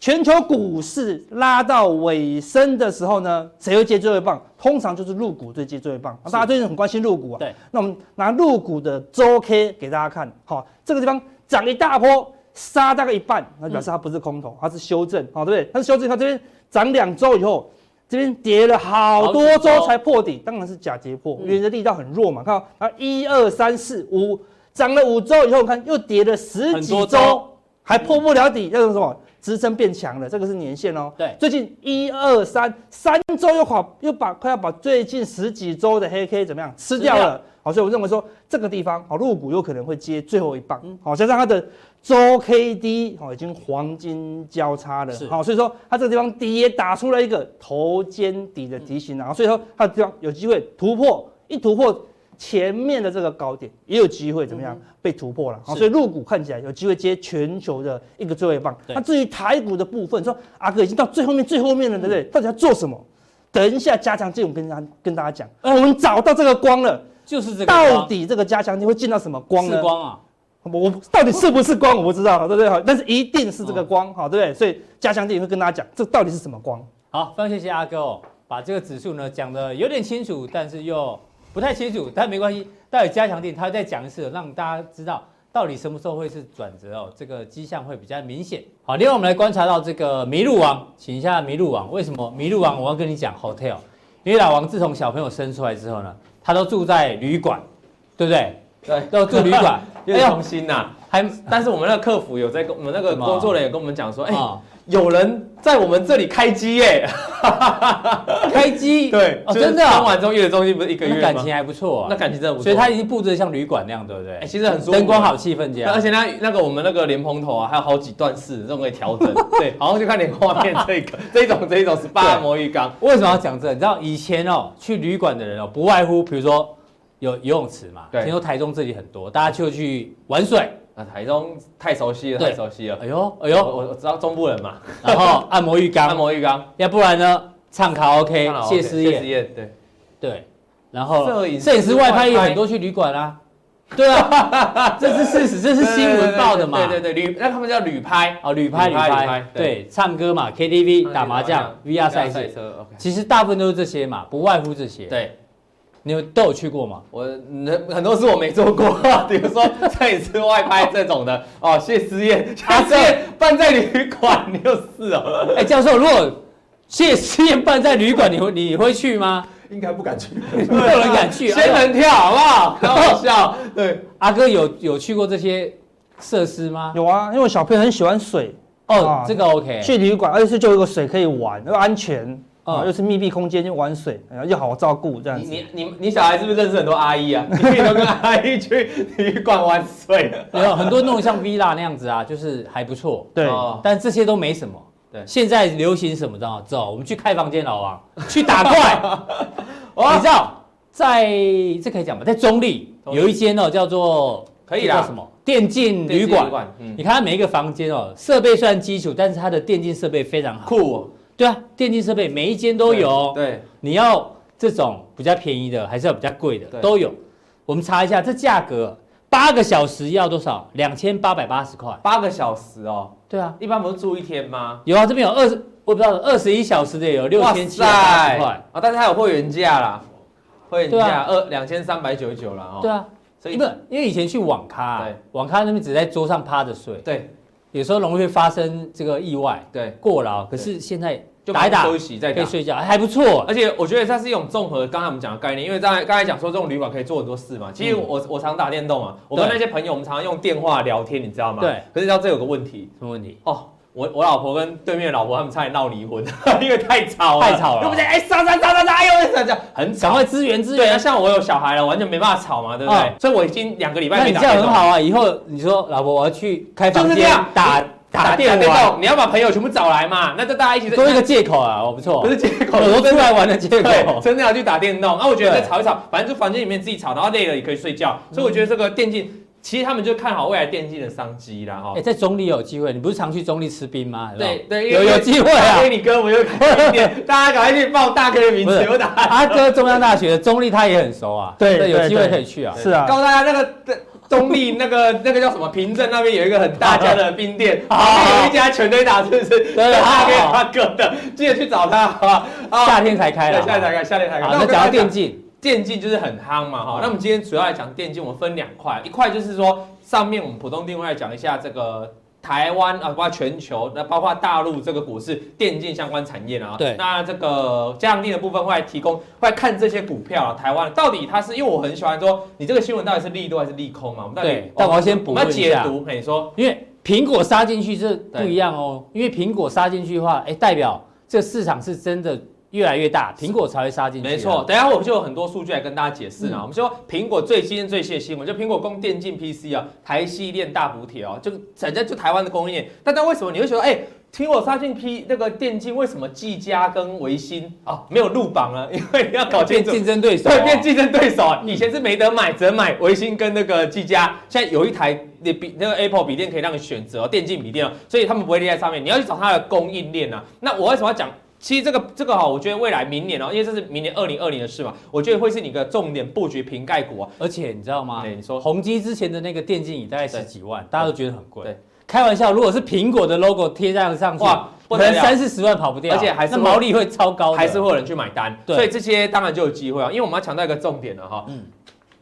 全球股市拉到尾声的时候呢，谁会接最后一棒？通常就是入股最接最后一棒。大家最近很关心入股啊。对，那我们拿入股的周 K 给大家看，好，这个地方涨一大波，杀大概一半，那表示它不是空头，它是修正，好，对不对？它是修正，它这边。涨两周以后，这边跌了好多周才破底，当然是假跌破，因为这力道很弱嘛。看啊，一二三四五，涨了五周以后，看又跌了十几周，还破不了底，叫做什么？支撑变强了，这个是年线哦。对，最近一二三三周又跑又把快要把最近十几周的黑 K 怎么样吃掉了？好，所以我认为说这个地方好，入股有可能会接最后一棒。好，加上它的周 K D 好已经黄金交叉了。好，所以说它这个地方底也打出了一个头肩底的提醒，然后所以说它的地方有机会突破，一突破。前面的这个高点也有机会怎么样被突破了？好，所以入股看起来有机会接全球的一个最后一棒。那至于台股的部分，说阿哥已经到最后面最后面了，对不对？到底要做什么？等一下加强这，我跟大家跟大家讲。我们找到这个光了，就是这个。到底这个加强镜会见到什么光呢？是光啊！我到底是不是光？(laughs) 我不知道，对不对？但是一定是这个光，好，对不对？所以加强錠会跟大家讲，这到底是什么光？好，非常谢谢阿哥哦，把这个指数呢讲得有点清楚，但是又不太清楚，但没关系。到底加强錠，他再讲一次，让大家知道到底什么时候会是转折哦，这个迹象会比较明显。好，另外我们来观察到这个麋鹿王，请一下麋鹿王，为什么麋鹿王？我要跟你讲 hotel，因为老王自从小朋友生出来之后呢，他都住在旅馆，对不对？对，都住旅馆，有点忠心呐。还，但是我们那个客服有在跟我们那个工作人员跟我们讲说，哎。有人在我们这里开机耶，(laughs) 开机对，真的。生完之后月子中心不是一个月吗？感情还不错啊，那感情真的不错。所以他已经布置的像旅馆那样，对不对？哎，其实很舒服，灯光好，气氛佳。而且那那个我们那个莲蓬头啊，还有好几段式，这种可以调整。(laughs) 对，好，就看你画面这个 (laughs) 这种这种 SPA 按摩浴缸。为什么要讲这？你知道以前哦，去旅馆的人哦，不外乎比如说有游泳池嘛，听说台中这里很多，大家就去玩水。啊，台中太熟悉了，太熟悉了。哎呦，哎呦，我我知道中部人嘛。然后按摩浴缸，按摩浴缸，要不然呢，唱卡拉 OK，谢师宴，谢师宴，对对。然后摄影摄影师外拍也很多去旅馆啊。对啊，(laughs) 这是事实，这是新闻报的嘛。对对对，旅那他们叫旅拍哦，旅拍旅拍，对，唱歌嘛，KTV 打麻将，VR 赛事，其实大部分都是这些嘛，不外乎这些。对。你们都有去过吗？我很多事我没做过，比如说摄影师外拍这种的哦，谢师宴，谢师宴办在旅馆，你有事哦。哎，教授，如果谢师宴办在旅馆，你会你会去吗？应该不敢去，没有人敢去，仙人跳好不好？开玩笑。对，阿哥有有去过这些设施吗？有啊，因为我小朋友很喜欢水哦，这个 OK。去旅馆，而且是就有个水可以玩，又安全。啊，又是密闭空间，又玩水，然后又好照顾这样子。你你你小孩是不是认识很多阿姨啊？(laughs) 你可以都跟阿姨去旅馆玩水。(laughs) 有很多那种像 villa 那样子啊，就是还不错。对，但这些都没什么。对，现在流行什么？知道吗？走，我们去开房间，老王去打怪。(laughs) 你知道，在这可以讲吗？在中立有一间哦，叫做可以啦，叫什么电竞旅馆。你看它每一个房间哦，设备虽然基础，但是它的电竞设备非常好。酷。对啊，电竞设备每一间都有。对，对你要这种比较便宜的，还是要比较贵的，都有。我们查一下，这价格八个小时要多少？两千八百八十块。八个小时哦。对啊，一般不是住一天吗？有啊，这边有二十，我不知道二十一小时的有六千七百八十块啊，但是它有会员价啦，会员价二两千三百九十九了哦。对啊，所以不因为以前去网咖，网咖那边只在桌上趴着睡，对，有时候容易会发生这个意外，对，过劳。可是现在。就打一打休息再可以睡觉，还不错。而且我觉得它是一种综合，刚才我们讲的概念，因为刚才刚才讲说这种旅馆可以做很多事嘛。其实我我常打电动啊，我跟那些朋友我们常常用电话聊天，你知道吗？对。可是你知道这有个问题，什么问题？哦，我我老婆跟对面的老婆他们差点闹离婚，(laughs) 因为太吵了，太吵了。对不对？哎，上上上上上，哎呦，这样很吵。赶快支援支援。对啊，像我有小孩了，完全没办法吵嘛，对不对？所以我已经两个礼拜没打电动。那你这样很好啊，以后你说老婆我要去开房间打。打电动，你要把朋友全部找来嘛？那就大家一起多一个借口啊！我不错，不是借口，我都出来玩的借口。真的要去打电动，那我觉得再吵一吵，反正就房间里面自己吵，然后累了也可以睡觉。所以我觉得这个电竞，其实他们就看好未来电竞的商机啦。哈。哎，在中立有机会，你不是常去中立吃冰吗？对对，有有机会啊！给你哥，我又开一点，(laughs) 大家赶快去报大哥的名字。阿哥中央大学的中立他也很熟啊，对，有机会可以去啊。是啊，告诉大家那个。中坜那个 (laughs) 那个叫什么？平镇那边有一个很大家的冰店，旁边有一家全垒打，是不是？对，他给他哥的，记得去找他，好吧？夏天才开，夏天才开，夏天才开。那讲到电竞，电竞就是很夯嘛，哈。那我们今天主要来讲电竞，我们分两块，一块就是说上面我们普通定位来讲一下这个。台湾啊，包括全球，那包括大陆这个股市电竞相关产业啊。对。那这个加强錠的部分会来提供，会来看这些股票啊，台湾到底它是，因为我很喜欢说，你这个新闻到底是利多还是利空嘛？我们到底。我要先补一下。我们要解读，你说，因为苹果杀进去这不一样哦，因为苹果杀进去的话，哎，代表这市场是真的越来越大，苹果才会杀进去。没错，等下我就有很多数据来跟大家解释啊。我们说苹果最新最新的新闻，就苹果供电竞 PC 啊，台积电大补贴哦，就整个就台湾的供应链。但但为什么你会觉得哎？听我杀进 P 那个电竞，为什么技嘉跟维新啊没有入榜呢？因为要搞清楚竞争对手，对，变竞争对手啊！以前是没得买，只能买维新跟那个技嘉，现在有一台那笔那个 Apple 笔电可以让你选择电竞笔电哦，所以他们不会列在上面，你要去找它的供应链啊。那我为什么要讲？其实这个这个哈，我觉得未来明年哦，因为这是明年二零二零的事嘛，我觉得会是你的重点布局瓶盖股啊。而且你知道吗？对，你说宏基之前的那个电竞椅大概十几万，大家都觉得很贵。对。开玩笑，如果是苹果的 logo 贴这样上去，哇，可能三四十万跑不掉，而且还是毛利会超高，还是会有人去买单。对，所以这些当然就有机会啊，因为我们要强调一个重点了哈，嗯，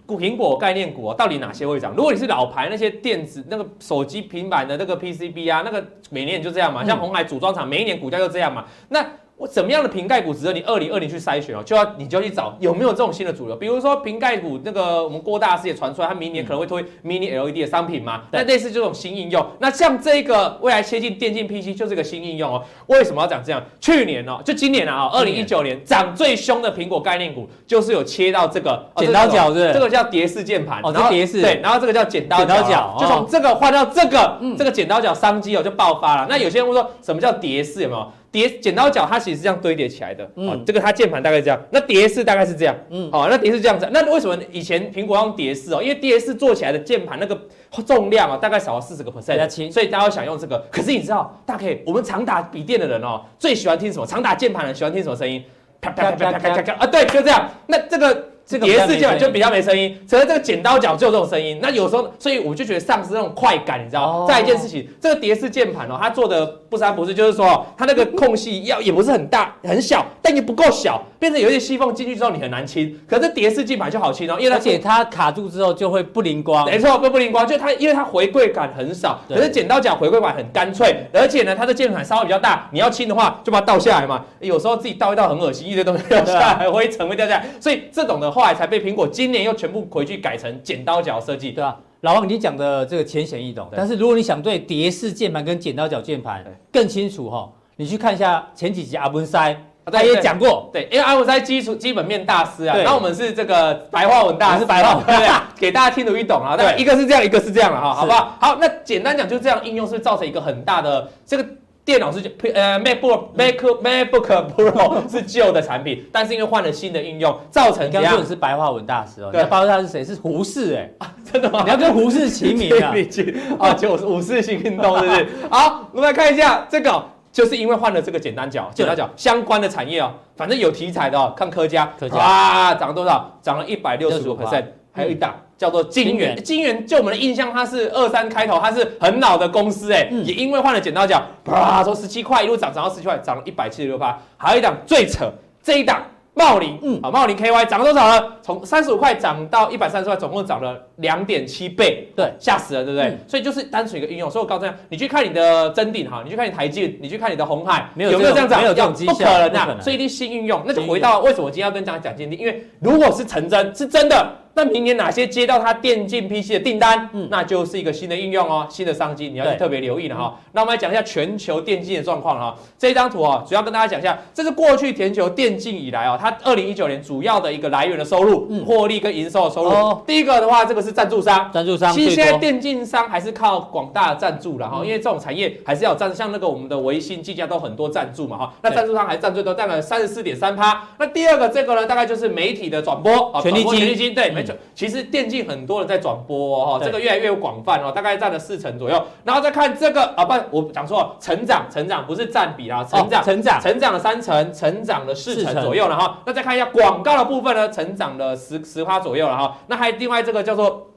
股苹果概念股到底哪些会涨？如果你是老牌那些电子那个手机平板的那个 PCB 啊，那个每年就这样嘛，像红海组装厂每一年股价就这样嘛，那。我怎么样的瓶盖股值得你二零二零去筛选哦？就要你就要去找有没有这种新的主流，比如说瓶盖股那个我们郭大师也传出来，他明年可能会推 mini LED 的商品嘛。那类似这种新应用，那像这个未来切进电竞 PC 就是个新应用哦。为什么要讲这样？去年哦，就今年啊，二零一九年涨最凶的苹果概念股就是有切到这个剪刀脚，对，这个叫蝶式键盘哦，这蝶式对，然后这个叫剪刀脚，就从这个换到这个，这个剪刀脚商机哦就爆发了。那有些人会说什么叫蝶式？有没有？叠剪刀脚，它其实是这样堆叠起来的。嗯、哦，这个它键盘大概是这样，那蝶式大概是这样。嗯，好、哦，那蝶式这样子。那为什么以前苹果用蝶式哦？因为蝶式做起来的键盘那个重量啊、哦，大概少了四十个 percent，所以大家会想用这个。可是你知道，大 K，我们常打笔电的人哦，最喜欢听什么？常打键盘的人喜欢听什么声音？啪啪啪啪啪啪啪啊！对，就这样。那这个。这个叠式键盘就比较没声音，只是这个剪刀脚就有这种声音。那有时候，所以我就觉得丧失那种快感，你知道吗？再一件事情，这个碟式键盘哦，它做的不三不四，就是说它那个空隙要也不是很大很小，但也不够小，变成有一些细缝进去之后你很难清。可是碟式键盘就好清哦，因为它而且它卡住之后就会不灵光。没错，会不灵光，就它因为它回馈感很少，可是剪刀脚回馈感很干脆，而且呢它的键盘稍微比较大，你要清的话就把它倒下来嘛。有时候自己倒一倒很恶心，一堆东西 (laughs) 掉下来，灰尘会掉下来，所以这种的后来才被苹果。今年又全部回去改成剪刀脚设计，对啊，老王，你讲的这个浅显易懂，但是如果你想对蝶式键盘跟剪刀脚键盘更清楚哈，你去看一下前几集阿文塞，他也讲过，对，因为阿文塞基础基本面大师啊，那我们是这个白话文大师，是白话文，对，(laughs) 给大家听得易懂啊，对，一个是这样，一个是这样了哈，好不好？好，那简单讲就是这样应用是造成一个很大的这个。电脑是呃 MacBook MacBook MacBook Pro (laughs) 是旧的产品，但是因为换了新的应用，造成这样。刚说你是白话文大师哦，对，白话文大师是谁？是胡适哎，真的吗？你要跟胡适齐名啊！(laughs) 啊，结果是五四新运动，是不是？(laughs) 好，我们来看一下这个，就是因为换了这个简单角，简单角相关的产业哦，反正有题材的哦，看科家，科家啊，涨了多少？涨了一百六十五 percent，还有一档。叫做金元。金元就我们的印象，它是二三开头，它是很老的公司哎，也因为换了剪刀脚，啪，从十七块一路涨涨到十七块，涨了一百七十六趴。还有一档最扯，这一档茂林，嗯，啊，茂林 KY 涨了多少呢？从三十五块涨到一百三十块，总共涨了两点七倍，对，吓死了，对不对？所以就是单纯一个应用。所以我告诉你，你去看你的真鼎哈，你去看你台积，你去看你的红海，没有没有这样涨？没有这种不可能啊，所以一定新应用。那就回到为什么我今天要跟大家讲鉴定，因为如果是成真，是真的。那明年哪些接到它电竞 PC 的订单？嗯，那就是一个新的应用哦，新的商机，你要去特别留意了哈。嗯、那我们来讲一下全球电竞的状况哈。这一张图啊，主要跟大家讲一下，这是过去全球电竞以来哦，它二零一九年主要的一个来源的收入、嗯、获利跟营收的收入。哦、第一个的话，这个是赞助商，赞助商。其实现在电竞商还是靠广大的赞助了哈，嗯、因为这种产业还是要有赞助，像那个我们的微信、技嘉都很多赞助嘛哈。那赞助商还是占最多，占了三十四点三趴。那第二个这个呢，大概就是媒体的转播啊，金，权利金，对，没错。其实电竞很多人在转播哦，这个越来越广泛哦，大概占了四成左右。然后再看这个啊，不，我讲错了，成长，成长不是占比啦，成长，成长，成长了三成，成长了四成左右了哈。那再看一下广告的部分呢，成长了十十趴左右了哈。那还有另外这个叫做。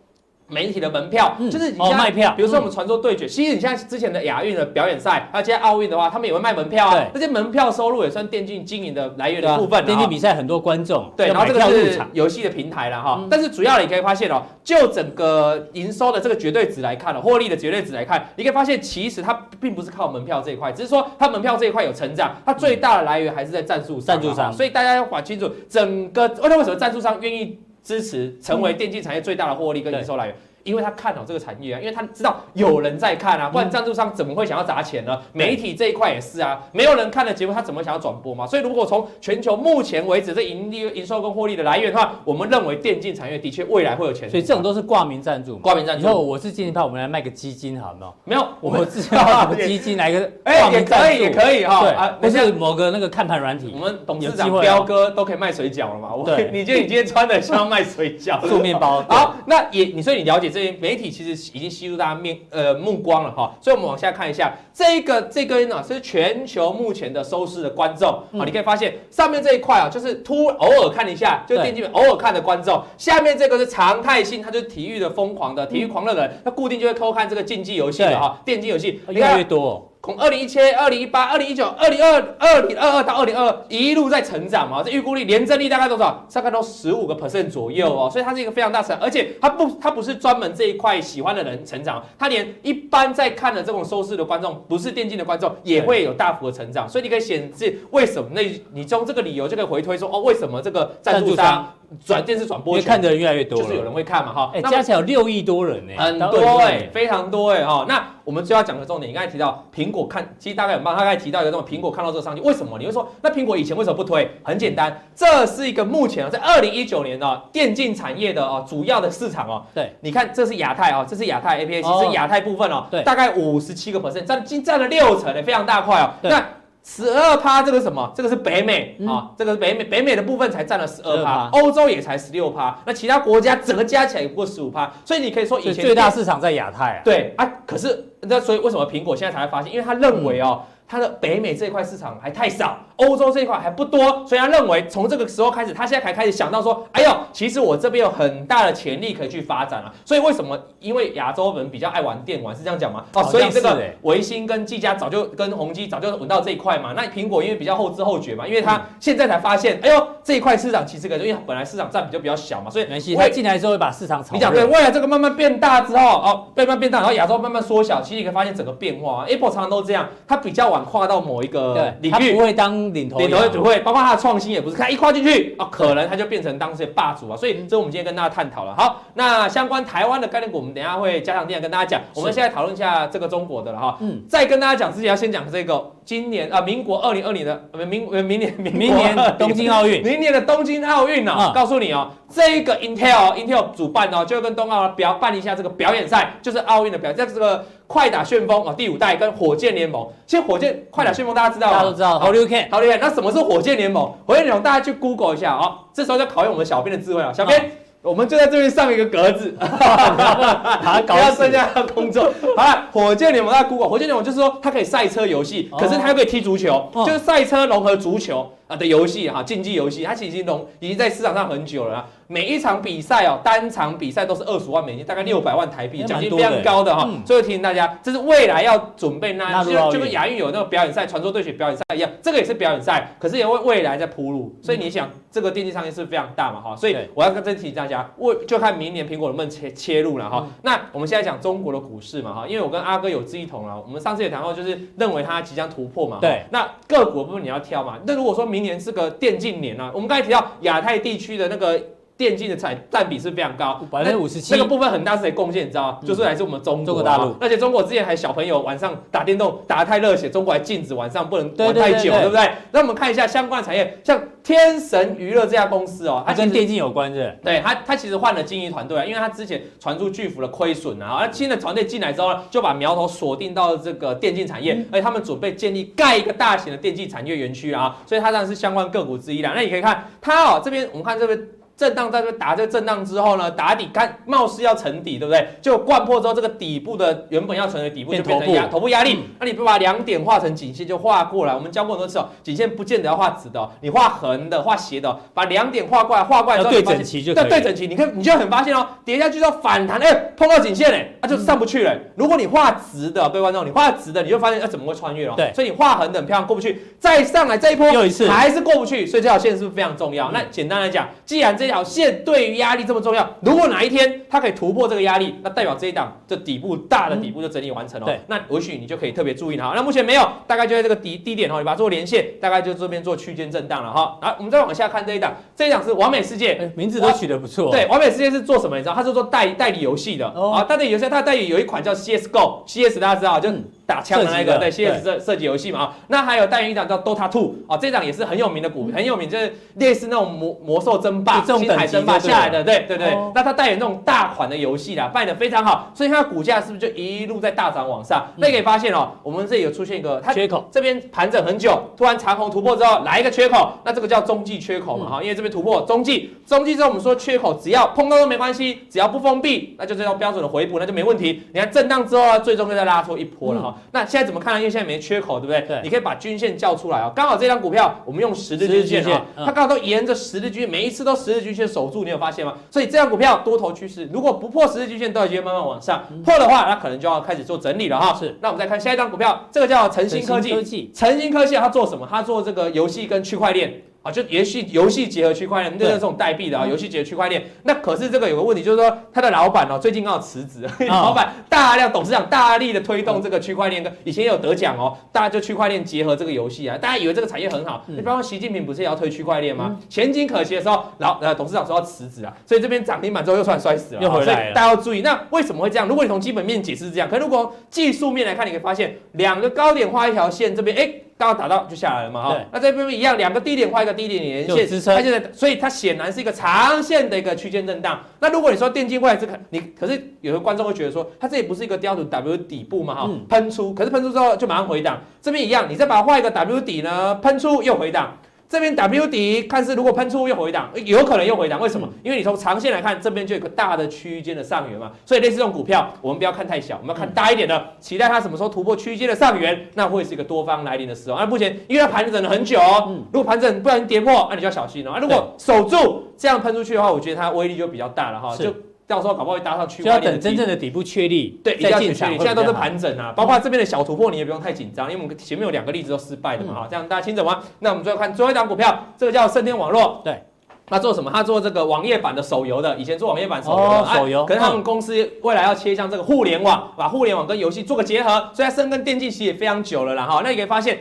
媒体的门票，嗯、就是卖票，比如说我们传说对决，嗯、其实你现在之前的亚运的表演赛，还有现在奥运的话，他们也会卖门票啊。这些门票收入也算电竞经营的来源的部分。电竞比赛很多观众，对，然后这个是游戏的平台了哈。嗯、但是主要你可以发现哦，就整个营收的这个绝对值来看哦，获利的绝对值来看，你可以发现其实它并不是靠门票这一块，只是说它门票这一块有成长，它最大的来源还是在赞助商。赞助商，所以大家要搞清楚整个，为什么赞助商愿意支持成为电竞产业最大的获利跟营收来源？因为他看好这个产业啊，因为他知道有人在看啊，不然赞助商怎么会想要砸钱呢？媒体这一块也是啊，没有人看的节目，他怎么想要转播嘛？所以如果从全球目前为止这盈利、营收跟获利的来源的话，我们认为电竞产业的确未来会有钱。所以这种都是挂名赞助，挂名赞助。以后我是金钱豹，我们来卖个基金好没有？没有，我们自己要什么基金来个 (laughs) 哎，也可以，也可以哈。对啊，不是某个那个看盘软体，我们董事长彪哥都可以卖水饺了嘛？我，你觉得你今天穿的像卖水饺、做面包？好，那也你所以你了解这些媒体其实已经吸入大家面呃目光了哈。所以我们往下看一下这个这根呢是全球目前的收视的观众。啊，你可以发现上面这一块啊就是突偶尔看一下，就电竞偶尔看的观众，下面这个是常态性，它就是体育的疯狂的体育狂热的人，他固定就会偷看这个竞技游戏的哈，电竞游戏。越来越多。从二零一七、二零一八、二零一九、二零二二零二二到二零二二一路在成长嘛，这预估率年增率大概多少？大概都十五个 percent 左右哦，所以它是一个非常大成长，而且它不，它不是专门这一块喜欢的人成长，它连一般在看的这种收视的观众，不是电竞的观众，也会有大幅的成长，所以你可以显示为什么那，你从这个理由就可以回推说，哦，为什么这个赞助商转电视转播看的人越来越多，就是有人会看嘛，哈，哎，加起来有六亿多人呢，很多哎，非常多哎，哈，那。我们就要讲的重点，你刚才提到苹果看，其实大概有帮他刚才提到一个这种苹果看到这个商机，为什么？你会说那苹果以前为什么不推？很简单，这是一个目前啊，在二零一九年的电竞产业的哦主要的市场哦。对，你看这是亚太哦，这是亚太 A P A，其实亚太部分哦。对，大概五十七个 percent，占仅占了六成的，非常大块哦。那十二趴，这个什么？这个是北美啊、这个是北美，北美的部分才占了十二趴，欧洲也才十六趴，那其他国家整个加起来也不过十五趴，所以你可以说以前最大市场在亚太啊。对啊，可是那所以为什么苹果现在才会发现？因为他认为哦，它的北美这一块市场还太少。欧洲这一块还不多，所以他认为从这个时候开始，他现在才开始想到说，哎呦，其实我这边有很大的潜力可以去发展啊。所以为什么？因为亚洲人比较爱玩电玩，是这样讲吗？哦，所以这个维新跟技嘉早就跟宏基早就闻到这一块嘛。那苹果因为比较后知后觉嘛，因为他现在才发现，哎呦，这一块市场其实可能因为本来市场占比就比较小嘛，所以没进来之后会把市场炒。你讲对，未来这个慢慢变大之后，哦，慢慢变大，然后亚洲慢慢缩小，其实你可以发现整个变化。Apple 常常都这样，它比较晚跨到某一个领域，他不会当领头领头。会，包括他的创新也不是，他一跨进去啊，可能他就变成当时的霸主啊，所以这我们今天跟大家探讨了。好，那相关台湾的概念股，我们等一下会加强錠跟大家讲。我们现在讨论一下这个中国的了哈。嗯，在跟大家讲之前，要先讲这个今年啊，民国二零二零的明明年 (laughs) 明明年东京奥运，明年的东京奥运呢，告诉你哦，这个 Intel Intel 主办哦，就跟冬奥表办一下这个表演赛，就是奥运的表演，在这个。快打旋风啊，第五代跟火箭联盟，其实火箭快打旋风大家知道吗？大家都知道，好厉害，好厉害。那什么是火箭联盟？火箭联盟大家去 Google 一下啊，这时候就考验我们小编的智慧啊，小编。我们就在这边上一个格子，不 (laughs) 要增加工作。好了，火箭联盟大家 Google，火箭联盟就是说它可以赛车游戏，可是它又可以踢足球，就是赛车融合足球啊的游戏哈，竞技游戏，它其实已经融已经在市场上很久了。每一场比赛哦，单场比赛都是二十万美金，大概六百万台币，奖金非常高的哈。所以提醒大家，这是未来要准备那，就就跟亚运有那个表演赛、传说对决表演赛一样，这个也是表演赛，可是也为未来在铺路。所以你想，这个电竞商业是非常大嘛哈，所以我要跟这提醒大家，为就看明年苹果能不能切切入了哈。那我们现在讲中国的股市嘛哈，因为我跟阿哥有志一同了，我们上次也谈过，就是认为它即将突破嘛。对。那个股部分你要挑嘛？那如果说明年是个电竞年呢？我们刚才提到亚太地区的那个。电竞的产占比是非常高，百分之五十七。那个部分很大是谁贡献？你知道吗？就是来自我们中国大陆。而且中国之前还小朋友晚上打电动打得太热血，中国还禁止晚上不能玩太久，对不对？那我们看一下相关产业，像天神娱乐这家公司哦，它跟电竞有关的？对，它它其实换了经营团队啊，因为它之前传出巨幅的亏损啊，而新的团队进来之后呢，就把苗头锁定到了这个电竞产业，而且他们准备建立盖一个大型的电竞产业园区啊，所以它当然是相关个股之一啦。那你可以看它哦，这边我们看这边。震荡在这打这个震荡之后呢，打底看貌似要沉底，对不对？就灌破之后，这个底部的原本要成为底部就变成压头部压力。那你不把两点画成颈线就画过来？我们教过很多次哦，颈线不见得要画直的，你画横的、画斜的，把两点画过来，画过来之后对整齐就对对整齐。你看你就很发现哦，跌下去之后反弹，哎，碰到颈线嘞，那就上不去了。如果你画直的，各位观众，你画直的，你就发现哎怎么会穿越了？对，所以你画横的很漂亮，过不去，再上来这一波又一次还是过不去，所以这条线是不是非常重要？那简单来讲，既然这这条线对于压力这么重要。如果哪一天它可以突破这个压力，那代表这一档这底部大的底部就整理完成了。对，那也许你就可以特别注意它。那目前没有，大概就在这个低低点哦，你把它做连线，大概就这边做区间震荡了哈。好，我们再往下看这一档，这一档是完美世界，名字都取得不错。对，完美世界是做什么？你知道，它是做代代理游戏的啊，代理游戏，它代理有一款叫 CSGO，CS 大家知道就。打枪的那个，对，现在是射击游戏嘛啊，那还有代言一档叫 Dota Two 啊，这档也是很有名的股，很有名，就是类似那种魔魔兽争霸、星海争霸下来的，对对对。那它代言那种大款的游戏啦，卖的非常好，所以它的股价是不是就一路在大涨往上？那你可以发现哦，我们这里有出现一个它缺口，这边盘整很久，突然长虹突破之后来一个缺口，那这个叫中继缺口嘛哈，因为这边突破中继，中继之后我们说缺口只要碰到都没关系，只要不封闭，那就这种标准的回补，那就没问题。你看震荡之后啊，最终就再拉出一波了哈。那现在怎么看？因为现在没缺口，对不对？对，你可以把均线叫出来啊。刚好这张股票，我们用十日均线啊，它刚好都沿着十日均线，每一次都十日均线守住，你有发现吗？所以这张股票多头趋势，如果不破十日均线，都有机会慢慢往上。破的话，那可能就要开始做整理了哈。是，那我们再看下一张股票，这个叫晨星科技。晨星科技它做什么？它做这个游戏跟区块链。啊，就游戏游戏结合区块链，就是这种代币的啊，游戏结合区块链。那可是这个有个问题，就是说他的老板哦，最近刚好辞职，(laughs) 老板大量董事长大力的推动这个区块链，跟以前也有得奖哦，大家就区块链结合这个游戏啊，大家以为这个产业很好。你比方说习近平不是也要推区块链吗？前景可期的时候，老呃董事长说要辞职啊，所以这边涨停板之后又突然摔死了，又回来了。大家要注意，那为什么会这样？如果你从基本面解释是这样，可是如果技术面来看，你可以发现两个高点画一条线，这边哎。刚好打到就下来了嘛，哈，那这边一样，两个低点画一个低点连线支撑，它现在，所以它显然是一个长线的一个区间震荡。那如果你说电竞未来这个，你可是有的观众会觉得说，它这里不是一个标准 W 底部嘛，哈，喷出，可是喷出之后就马上回档，这边一样，你再把它画一个 W 底呢，喷出又回档。这边 W 底看似如果喷出又回档，有可能又回档，为什么？因为你从长线来看，这边就有个大的区间的上缘嘛，所以类似这种股票，我们不要看太小，我们要看大一点的，期待它什么时候突破区间的上缘，那会是一个多方来临的时候。那目前因为它盘整了很久哦，如果盘整不然跌破，那你就要小心了啊。如果守住这样喷出去的话，我觉得它威力就比较大了哈，就。到时候搞不好会搭上区块链，就要等真正的底部确立，对，一定要确立。现在都是盘整啊，包括这边的小突破，你也不用太紧张，因为我们前面有两个例子都失败的嘛，哈，这样大家清楚吗？那我们最后看最后一档股票，这个叫盛天网络，对，他做什么？他做这个网页版的手游的，以前做网页版手游的，手游，可是他们公司未来要切向这个互联网，把互联网跟游戏做个结合，所以它深耕电竞其实也非常久了啦，哈，那你可以发现。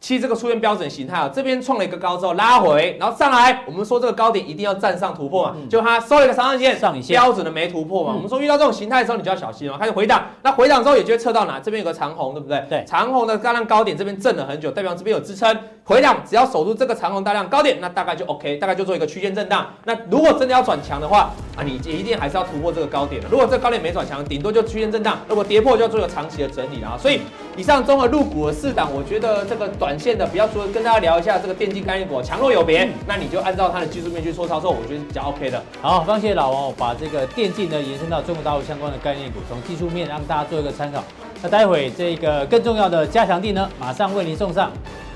其实这个出现标准形态啊，这边创了一个高之后拉回，然后上来，我们说这个高点一定要站上突破嘛，就它收了一个长上影线，上影线标准的没突破嘛。我们说遇到这种形态的时候，你就要小心了，开始回档，那回档之后也就会测到哪？这边有个长红，对不对？对，长红的刚刚高点这边震了很久，代表这边有支撑，回档只要守住这个长红大量高点，那大概就 OK，大概就做一个区间震荡。那如果真的要转强的话啊，你一定还是要突破这个高点的。如果这个高点没转强，顶多就区间震荡。如果跌破，就要做一个长期的整理了啊。所以以上综合入股的四档，我觉得这个短线的不要说。跟大家聊一下这个电竞概念股强弱有别，那你就按照它的技术面去做操作，我觉得是比较 OK 的。好，非常谢谢老王，我把这个电竞呢延伸到中国大陆相关的概念股，从技术面让大家做一个参考。那待会这个更重要的加强地呢，马上为您送上。